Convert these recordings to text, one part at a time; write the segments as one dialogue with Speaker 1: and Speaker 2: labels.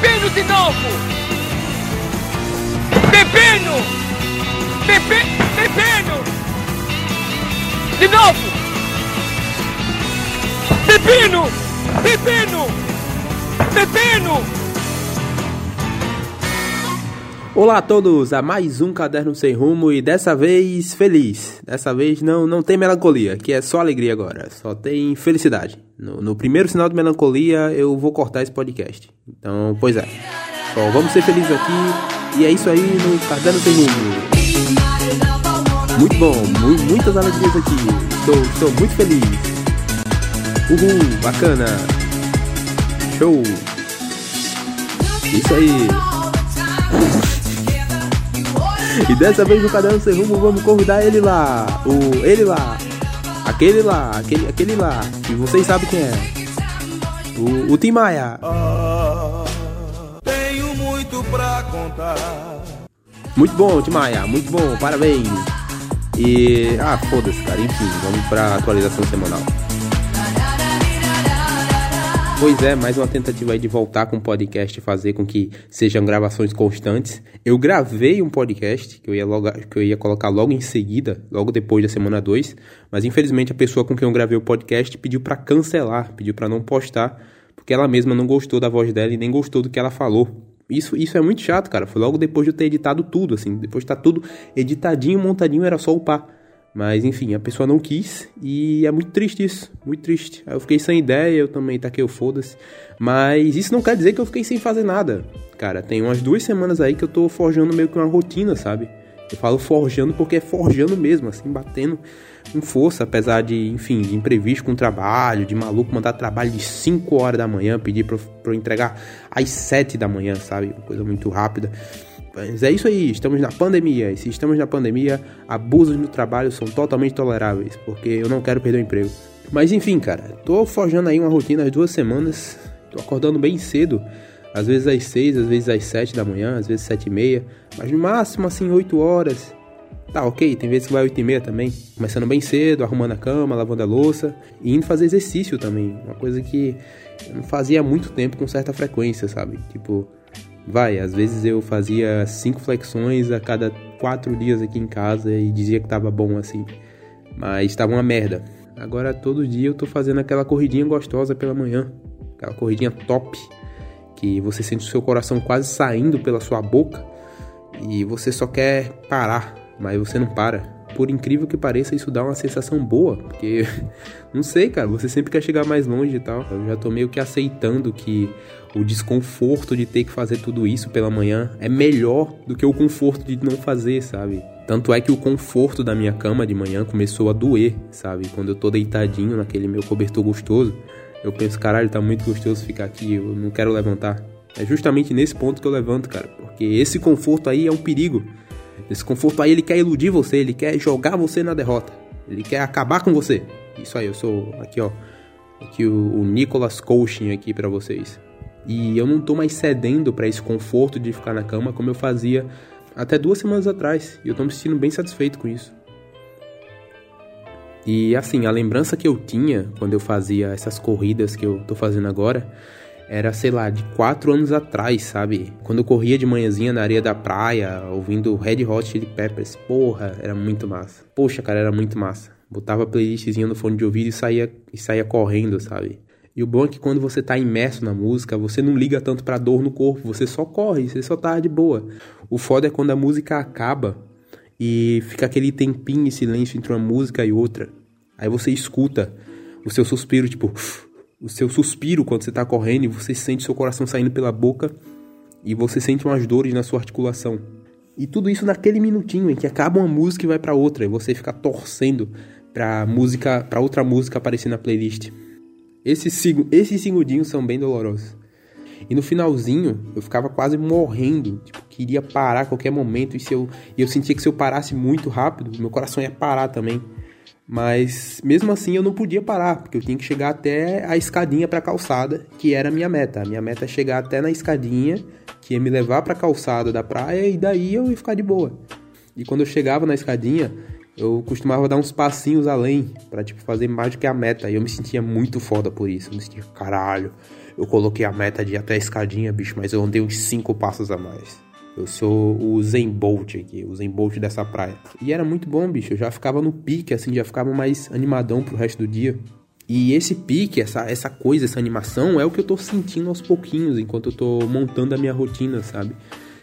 Speaker 1: Pepino de novo! Pepino! Pepe... Pepino! De novo! Pepino! Pepino! Pepino!
Speaker 2: Olá a todos, a mais um Caderno Sem Rumo e dessa vez feliz. Dessa vez não, não tem melancolia, que é só alegria agora, só tem felicidade. No, no primeiro sinal de melancolia eu vou cortar esse podcast. Então, pois é. Só vamos ser felizes aqui e é isso aí no Caderno Sem Rumo. Muito bom, mu muitas alegrias aqui. Estou, estou muito feliz. Uhul, bacana. Show. Isso aí. E dessa vez no Caderno Sem Rumo vamos convidar ele lá. O ele lá. Aquele lá, aquele, aquele lá. E vocês sabem quem é. O, o Tim Maia. Ah, tenho muito pra contar. Muito bom, Tim Maia. Muito bom, parabéns. E. Ah, foda-se, cara. Enfim, vamos pra atualização semanal. Pois é, mais uma tentativa aí de voltar com o podcast e fazer com que sejam gravações constantes. Eu gravei um podcast que eu ia, logo, que eu ia colocar logo em seguida, logo depois da semana 2, mas infelizmente a pessoa com quem eu gravei o podcast pediu para cancelar, pediu para não postar, porque ela mesma não gostou da voz dela e nem gostou do que ela falou. Isso, isso é muito chato, cara. Foi logo depois de eu ter editado tudo, assim. Depois de tá tudo editadinho, montadinho, era só upar. Mas enfim, a pessoa não quis e é muito triste isso, muito triste. Aí eu fiquei sem ideia, eu também taquei o foda-se. Mas isso não quer dizer que eu fiquei sem fazer nada. Cara, tem umas duas semanas aí que eu tô forjando meio que uma rotina, sabe? Eu falo forjando porque é forjando mesmo, assim, batendo com força, apesar de, enfim, de imprevisto com trabalho, de maluco mandar trabalho de 5 horas da manhã, pedir pra, pra eu entregar às 7 da manhã, sabe? Uma coisa muito rápida. Mas é isso aí, estamos na pandemia. E se estamos na pandemia, abusos no trabalho são totalmente toleráveis, porque eu não quero perder o emprego. Mas enfim, cara, tô forjando aí uma rotina as duas semanas. Tô acordando bem cedo, às vezes às 6, às vezes às 7 da manhã, às vezes 7 e meia, mas no máximo assim 8 horas. Tá, ok, tem vezes que vai 8 e meia também. Começando bem cedo, arrumando a cama, lavando a louça e indo fazer exercício também. Uma coisa que eu não fazia há muito tempo com certa frequência, sabe? Tipo, Vai, às vezes eu fazia cinco flexões a cada quatro dias aqui em casa e dizia que tava bom assim. Mas tava uma merda. Agora todo dia eu tô fazendo aquela corridinha gostosa pela manhã. Aquela corridinha top. Que você sente o seu coração quase saindo pela sua boca. E você só quer parar, mas você não para por incrível que pareça, isso dá uma sensação boa, porque não sei, cara, você sempre quer chegar mais longe e tal. Eu já tô meio que aceitando que o desconforto de ter que fazer tudo isso pela manhã é melhor do que o conforto de não fazer, sabe? Tanto é que o conforto da minha cama de manhã começou a doer, sabe? Quando eu tô deitadinho naquele meu cobertor gostoso, eu penso, caralho, tá muito gostoso ficar aqui, eu não quero levantar. É justamente nesse ponto que eu levanto, cara, porque esse conforto aí é um perigo. Esse conforto aí ele quer iludir você, ele quer jogar você na derrota. Ele quer acabar com você. Isso aí, eu sou aqui, ó, aqui o, o Nicolas Coaching aqui para vocês. E eu não tô mais cedendo para esse conforto de ficar na cama como eu fazia até duas semanas atrás. E eu tô me sentindo bem satisfeito com isso. E assim, a lembrança que eu tinha quando eu fazia essas corridas que eu tô fazendo agora era, sei lá, de quatro anos atrás, sabe? Quando eu corria de manhãzinha na areia da praia, ouvindo Red Hot Chili Peppers. Porra, era muito massa. Poxa, cara, era muito massa. Botava a playlistzinha no fone de ouvido e saía, e saía correndo, sabe? E o bom é que quando você tá imerso na música, você não liga tanto pra dor no corpo, você só corre, você só tá de boa. O foda é quando a música acaba e fica aquele tempinho de silêncio entre uma música e outra. Aí você escuta o seu suspiro, tipo, o seu suspiro quando você tá correndo e você sente seu coração saindo pela boca e você sente umas dores na sua articulação. E tudo isso naquele minutinho em que acaba uma música e vai para outra, e você fica torcendo pra música, para outra música aparecer na playlist. Esses, esses segundinhos são bem dolorosos. E no finalzinho, eu ficava quase morrendo. Tipo, queria parar a qualquer momento. E se eu, eu sentia que se eu parasse muito rápido, meu coração ia parar também. Mas mesmo assim eu não podia parar, porque eu tinha que chegar até a escadinha para a calçada, que era a minha meta. A minha meta é chegar até na escadinha, que ia me levar para a calçada da praia e daí eu ia ficar de boa. E quando eu chegava na escadinha, eu costumava dar uns passinhos além para tipo fazer mais do que a meta. E eu me sentia muito foda por isso. Eu me sentia, caralho, eu coloquei a meta de até a escadinha, bicho, mas eu andei uns 5 passos a mais. Eu sou o Zen Bolt aqui, o Zen Bolt dessa praia. E era muito bom, bicho. Eu já ficava no pique, assim, já ficava mais animadão pro resto do dia. E esse pique, essa, essa coisa, essa animação é o que eu tô sentindo aos pouquinhos enquanto eu tô montando a minha rotina, sabe?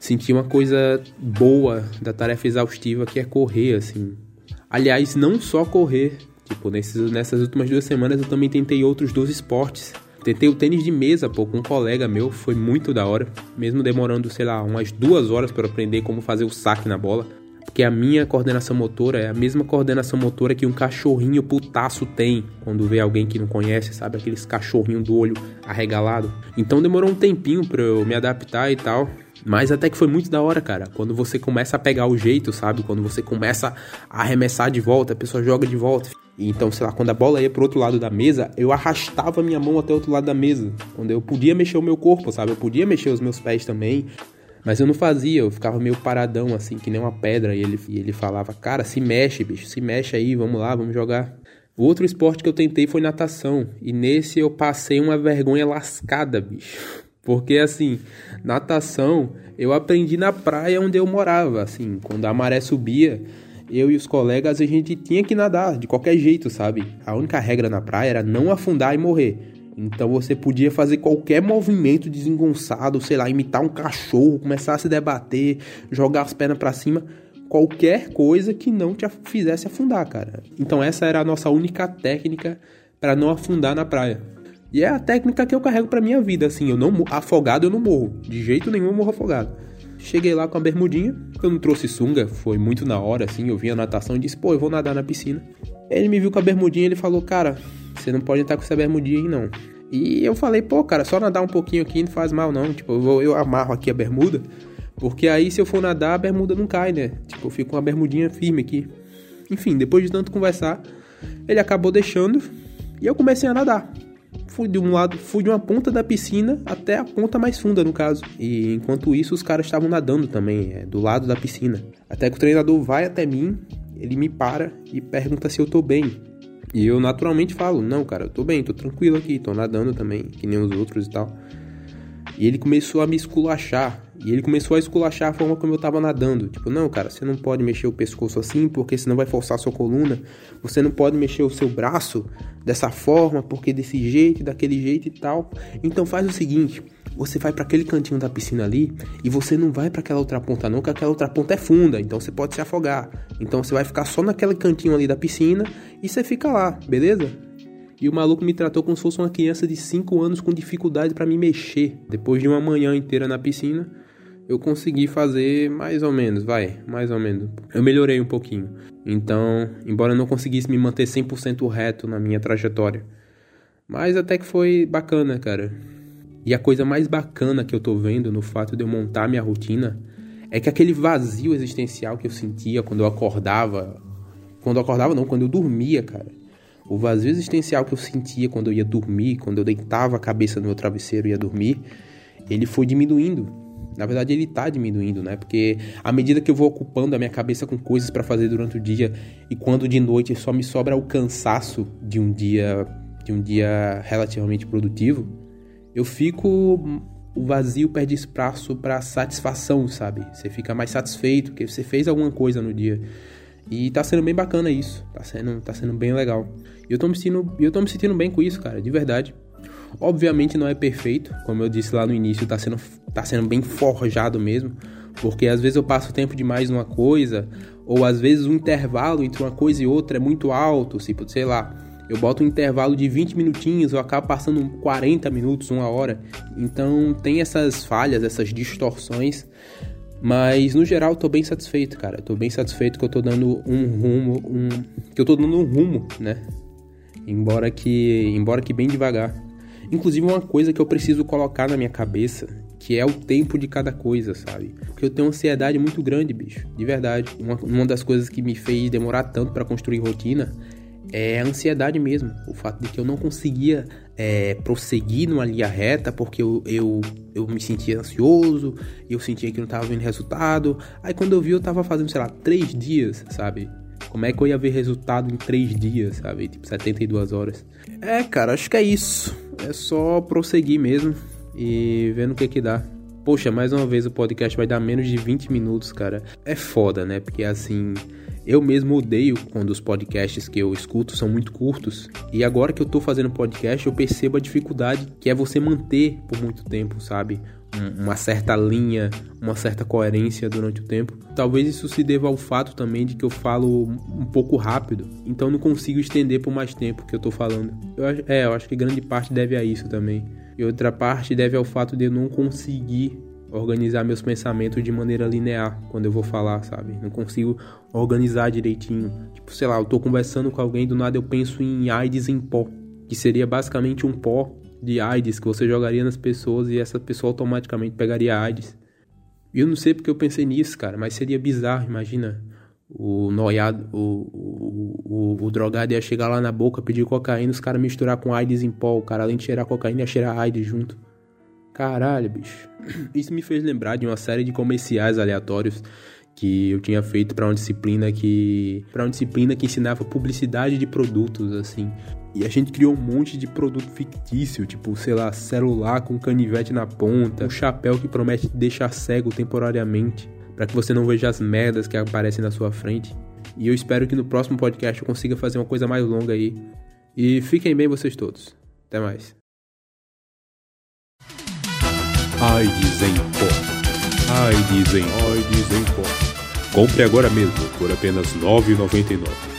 Speaker 2: Sentir uma coisa boa da tarefa exaustiva que é correr, assim. Aliás, não só correr. Tipo, nesses, nessas últimas duas semanas eu também tentei outros dois esportes. Tentei o tênis de mesa, pô, com um colega meu, foi muito da hora. Mesmo demorando, sei lá, umas duas horas para aprender como fazer o saque na bola. Porque a minha coordenação motora é a mesma coordenação motora que um cachorrinho putaço tem quando vê alguém que não conhece, sabe? Aqueles cachorrinhos do olho arregalado. Então demorou um tempinho pra eu me adaptar e tal. Mas até que foi muito da hora, cara. Quando você começa a pegar o jeito, sabe? Quando você começa a arremessar de volta, a pessoa joga de volta. Então, sei lá, quando a bola ia pro outro lado da mesa, eu arrastava minha mão até o outro lado da mesa. Quando eu podia mexer o meu corpo, sabe? Eu podia mexer os meus pés também. Mas eu não fazia, eu ficava meio paradão, assim, que nem uma pedra. E ele, e ele falava, cara, se mexe, bicho, se mexe aí, vamos lá, vamos jogar. O outro esporte que eu tentei foi natação. E nesse eu passei uma vergonha lascada, bicho. Porque assim, natação eu aprendi na praia onde eu morava, assim, quando a maré subia, eu e os colegas a gente tinha que nadar de qualquer jeito, sabe? A única regra na praia era não afundar e morrer. Então você podia fazer qualquer movimento desengonçado, sei lá, imitar um cachorro, começar a se debater, jogar as pernas para cima, qualquer coisa que não te fizesse afundar, cara. Então essa era a nossa única técnica para não afundar na praia. E é a técnica que eu carrego pra minha vida, assim, eu não afogado eu não morro, de jeito nenhum eu morro afogado. Cheguei lá com a bermudinha, eu não trouxe sunga, foi muito na hora, assim, eu vi a natação e disse, pô, eu vou nadar na piscina. Ele me viu com a bermudinha e ele falou, cara, você não pode entrar com essa bermudinha aí não. E eu falei, pô, cara, só nadar um pouquinho aqui não faz mal não, tipo, eu, vou, eu amarro aqui a bermuda, porque aí se eu for nadar a bermuda não cai, né? Tipo, eu fico com a bermudinha firme aqui. Enfim, depois de tanto conversar, ele acabou deixando e eu comecei a nadar fui de um lado, fui de uma ponta da piscina até a ponta mais funda, no caso. E enquanto isso, os caras estavam nadando também, é, do lado da piscina. Até que o treinador vai até mim, ele me para e pergunta se eu tô bem. E eu naturalmente falo: Não, cara, eu tô bem, tô tranquilo aqui, tô nadando também, que nem os outros e tal. E ele começou a me esculachar. E ele começou a esculachar a forma como eu tava nadando. Tipo, não, cara, você não pode mexer o pescoço assim, porque senão vai forçar a sua coluna. Você não pode mexer o seu braço dessa forma, porque desse jeito, daquele jeito e tal. Então faz o seguinte, você vai para aquele cantinho da piscina ali e você não vai para aquela outra ponta não, que aquela outra ponta é funda, então você pode se afogar. Então você vai ficar só naquele cantinho ali da piscina e você fica lá, beleza? E o maluco me tratou como se fosse uma criança de 5 anos com dificuldade para me mexer. Depois de uma manhã inteira na piscina, eu consegui fazer mais ou menos, vai, mais ou menos. Eu melhorei um pouquinho. Então, embora eu não conseguisse me manter 100% reto na minha trajetória, mas até que foi bacana, cara. E a coisa mais bacana que eu tô vendo no fato de eu montar minha rotina é que aquele vazio existencial que eu sentia quando eu acordava, quando eu acordava não, quando eu dormia, cara o vazio existencial que eu sentia quando eu ia dormir, quando eu deitava a cabeça no meu travesseiro e ia dormir, ele foi diminuindo. Na verdade, ele está diminuindo, né? Porque à medida que eu vou ocupando a minha cabeça com coisas para fazer durante o dia e quando de noite só me sobra o cansaço de um dia de um dia relativamente produtivo, eu fico o vazio perde espaço para satisfação, sabe? Você fica mais satisfeito que você fez alguma coisa no dia. E tá sendo bem bacana isso. Tá sendo, tá sendo bem legal. E eu tô me sentindo, eu tô me sentindo bem com isso, cara, de verdade. Obviamente não é perfeito, como eu disse lá no início, tá sendo, tá sendo bem forjado mesmo. Porque às vezes eu passo tempo demais numa coisa, ou às vezes o intervalo entre uma coisa e outra é muito alto, tipo, sei lá, eu boto um intervalo de 20 minutinhos, eu acabo passando 40 minutos, uma hora. Então tem essas falhas, essas distorções mas no geral tô bem satisfeito, cara. Tô bem satisfeito que eu tô dando um rumo, um que eu tô dando um rumo, né? Embora que, embora que bem devagar. Inclusive uma coisa que eu preciso colocar na minha cabeça, que é o tempo de cada coisa, sabe? Porque eu tenho ansiedade muito grande, bicho, de verdade. Uma, uma das coisas que me fez demorar tanto para construir rotina é a ansiedade mesmo. O fato de que eu não conseguia é, prosseguir numa linha reta porque eu, eu, eu me sentia ansioso, eu sentia que não estava vendo resultado. Aí quando eu vi, eu estava fazendo, sei lá, três dias, sabe? Como é que eu ia ver resultado em 3 dias, sabe? Tipo, 72 horas. É, cara, acho que é isso. É só prosseguir mesmo e vendo o que que dá. Poxa, mais uma vez o podcast vai dar menos de 20 minutos, cara. É foda, né? Porque assim, eu mesmo odeio quando os podcasts que eu escuto são muito curtos. E agora que eu tô fazendo podcast, eu percebo a dificuldade que é você manter por muito tempo, sabe? uma certa linha, uma certa coerência durante o tempo. Talvez isso se deva ao fato também de que eu falo um pouco rápido, então não consigo estender por mais tempo que eu tô falando. Eu, é, eu acho que grande parte deve a isso também. E outra parte deve ao fato de eu não conseguir organizar meus pensamentos de maneira linear quando eu vou falar, sabe? Não consigo organizar direitinho. Tipo, sei lá, eu tô conversando com alguém do nada eu penso em AIDS em pó, que seria basicamente um pó de AIDS que você jogaria nas pessoas e essa pessoa automaticamente pegaria AIDS. E eu não sei porque eu pensei nisso, cara, mas seria bizarro, imagina. O noiado, o, o, o, o drogado ia chegar lá na boca, pedir cocaína, os caras misturar com AIDS em pó. O cara, além de cheirar cocaína, ia cheirar AIDS junto. Caralho, bicho. Isso me fez lembrar de uma série de comerciais aleatórios que eu tinha feito para uma disciplina que para uma disciplina que ensinava publicidade de produtos assim. E a gente criou um monte de produto fictício, tipo, sei lá, celular com canivete na ponta, um chapéu que promete te deixar cego temporariamente, para que você não veja as merdas que aparecem na sua frente. E eu espero que no próximo podcast eu consiga fazer uma coisa mais longa aí. E fiquem bem vocês todos. Até mais.
Speaker 3: AIDS em pó. AIDS em, AIDS em pó. Compre agora mesmo por apenas R$ 9,99.